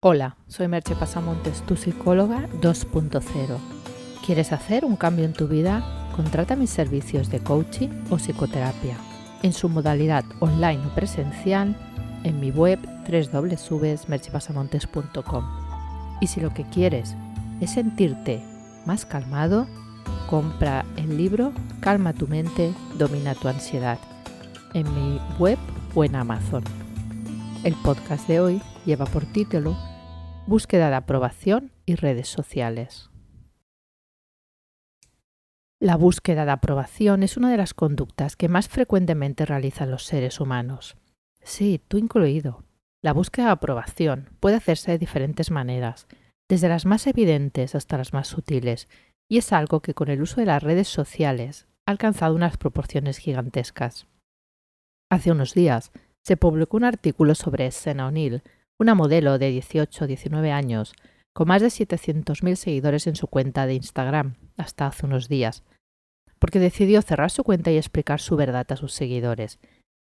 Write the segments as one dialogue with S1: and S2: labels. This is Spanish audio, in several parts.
S1: Hola, soy Merche Pasamontes, tu psicóloga 2.0. ¿Quieres hacer un cambio en tu vida? Contrata mis servicios de coaching o psicoterapia en su modalidad online o presencial en mi web www.merchepasamontes.com. Y si lo que quieres es sentirte más calmado, compra el libro Calma tu mente, domina tu ansiedad en mi web o en Amazon. El podcast de hoy lleva por título Búsqueda de aprobación y redes sociales. La búsqueda de aprobación es una de las conductas que más frecuentemente realizan los seres humanos. Sí, tú incluido. La búsqueda de aprobación puede hacerse de diferentes maneras, desde las más evidentes hasta las más sutiles, y es algo que con el uso de las redes sociales ha alcanzado unas proporciones gigantescas. Hace unos días se publicó un artículo sobre Senna O'Neill, una modelo de 18 o 19 años, con más de 700.000 seguidores en su cuenta de Instagram hasta hace unos días, porque decidió cerrar su cuenta y explicar su verdad a sus seguidores.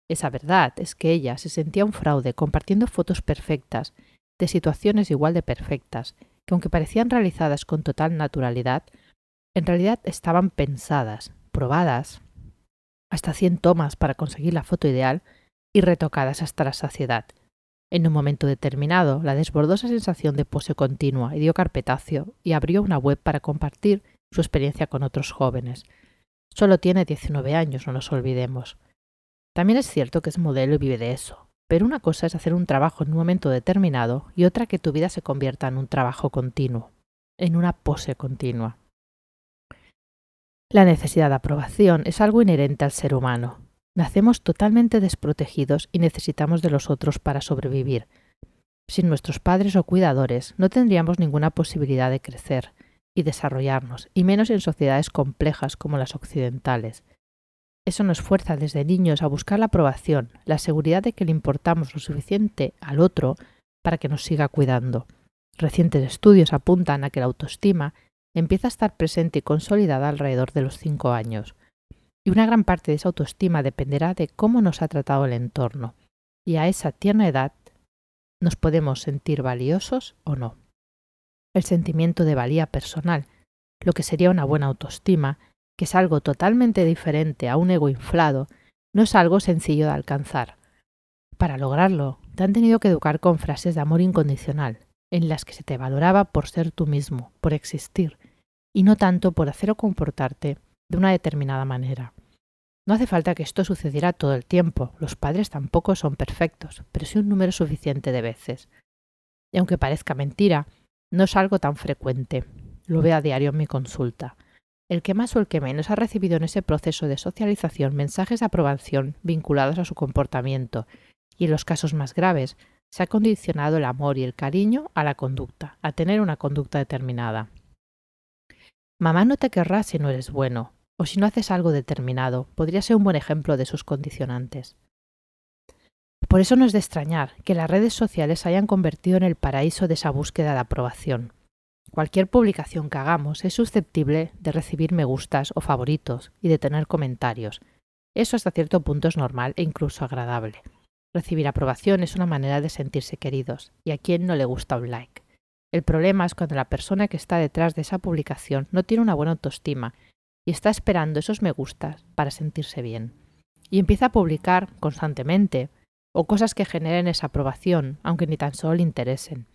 S1: Esa verdad es que ella se sentía un fraude compartiendo fotos perfectas, de situaciones igual de perfectas, que aunque parecían realizadas con total naturalidad, en realidad estaban pensadas, probadas, hasta 100 tomas para conseguir la foto ideal y retocadas hasta la saciedad, en un momento determinado, la desbordosa sensación de pose continua y dio carpetacio y abrió una web para compartir su experiencia con otros jóvenes. Solo tiene 19 años, no nos olvidemos. También es cierto que es modelo y vive de eso, pero una cosa es hacer un trabajo en un momento determinado y otra que tu vida se convierta en un trabajo continuo, en una pose continua. La necesidad de aprobación es algo inherente al ser humano, Nacemos totalmente desprotegidos y necesitamos de los otros para sobrevivir. Sin nuestros padres o cuidadores no tendríamos ninguna posibilidad de crecer y desarrollarnos, y menos en sociedades complejas como las occidentales. Eso nos fuerza desde niños a buscar la aprobación, la seguridad de que le importamos lo suficiente al otro para que nos siga cuidando. Recientes estudios apuntan a que la autoestima empieza a estar presente y consolidada alrededor de los cinco años. Y una gran parte de esa autoestima dependerá de cómo nos ha tratado el entorno. Y a esa tierna edad nos podemos sentir valiosos o no. El sentimiento de valía personal, lo que sería una buena autoestima, que es algo totalmente diferente a un ego inflado, no es algo sencillo de alcanzar. Para lograrlo, te han tenido que educar con frases de amor incondicional, en las que se te valoraba por ser tú mismo, por existir, y no tanto por hacer o comportarte de una determinada manera. No hace falta que esto sucediera todo el tiempo, los padres tampoco son perfectos, pero sí un número suficiente de veces. Y aunque parezca mentira, no es algo tan frecuente. Lo veo a diario en mi consulta. El que más o el que menos ha recibido en ese proceso de socialización mensajes de aprobación vinculados a su comportamiento, y en los casos más graves, se ha condicionado el amor y el cariño a la conducta, a tener una conducta determinada. Mamá no te querrá si no eres bueno, o si no haces algo determinado, podría ser un buen ejemplo de sus condicionantes. Por eso no es de extrañar que las redes sociales se hayan convertido en el paraíso de esa búsqueda de aprobación. Cualquier publicación que hagamos es susceptible de recibir me gustas o favoritos y de tener comentarios. Eso hasta cierto punto es normal e incluso agradable. Recibir aprobación es una manera de sentirse queridos, y a quién no le gusta un like. El problema es cuando la persona que está detrás de esa publicación no tiene una buena autoestima y está esperando esos me gustas para sentirse bien. Y empieza a publicar constantemente o cosas que generen esa aprobación, aunque ni tan solo le interesen.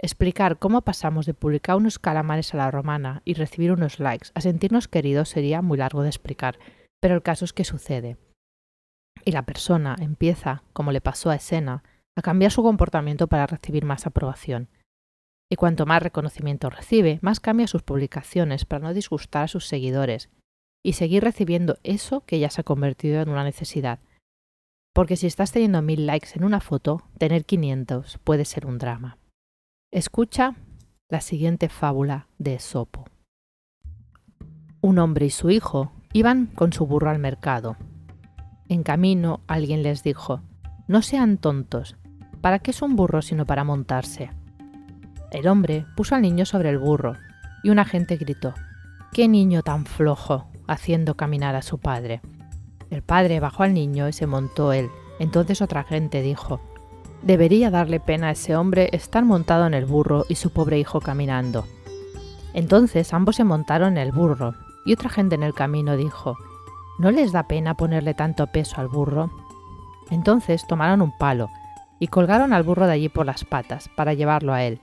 S1: Explicar cómo pasamos de publicar unos calamares a la romana y recibir unos likes a sentirnos queridos sería muy largo de explicar, pero el caso es que sucede. Y la persona empieza, como le pasó a Escena, a cambiar su comportamiento para recibir más aprobación. Y cuanto más reconocimiento recibe, más cambia sus publicaciones para no disgustar a sus seguidores y seguir recibiendo eso que ya se ha convertido en una necesidad. Porque si estás teniendo mil likes en una foto, tener 500 puede ser un drama. Escucha la siguiente fábula de Esopo. Un hombre y su hijo iban con su burro al mercado. En camino alguien les dijo, no sean tontos, ¿para qué es un burro sino para montarse? El hombre puso al niño sobre el burro y un agente gritó, ¡Qué niño tan flojo! haciendo caminar a su padre. El padre bajó al niño y se montó él. Entonces otra gente dijo, Debería darle pena a ese hombre estar montado en el burro y su pobre hijo caminando. Entonces ambos se montaron en el burro, y otra gente en el camino dijo, ¿No les da pena ponerle tanto peso al burro? Entonces tomaron un palo y colgaron al burro de allí por las patas para llevarlo a él.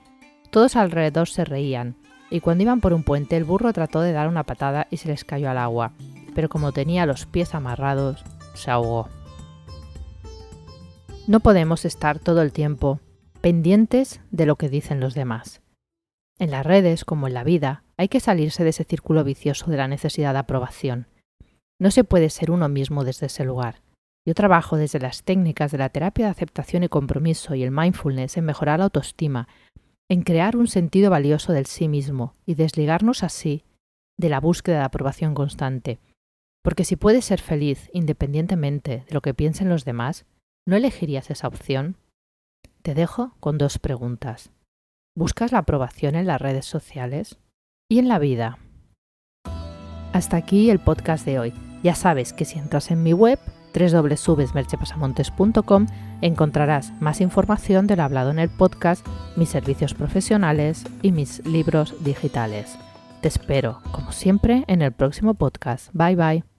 S1: Todos alrededor se reían, y cuando iban por un puente el burro trató de dar una patada y se les cayó al agua, pero como tenía los pies amarrados, se ahogó. No podemos estar todo el tiempo pendientes de lo que dicen los demás. En las redes, como en la vida, hay que salirse de ese círculo vicioso de la necesidad de aprobación. No se puede ser uno mismo desde ese lugar. Yo trabajo desde las técnicas de la terapia de aceptación y compromiso y el mindfulness en mejorar la autoestima, en crear un sentido valioso del sí mismo y desligarnos así de la búsqueda de aprobación constante. Porque si puedes ser feliz independientemente de lo que piensen los demás, ¿no elegirías esa opción? Te dejo con dos preguntas. ¿Buscas la aprobación en las redes sociales? ¿Y en la vida? Hasta aquí el podcast de hoy. Ya sabes que si entras en mi web www.merchepasamontes.com encontrarás más información de lo hablado en el podcast, mis servicios profesionales y mis libros digitales. Te espero, como siempre, en el próximo podcast. Bye bye.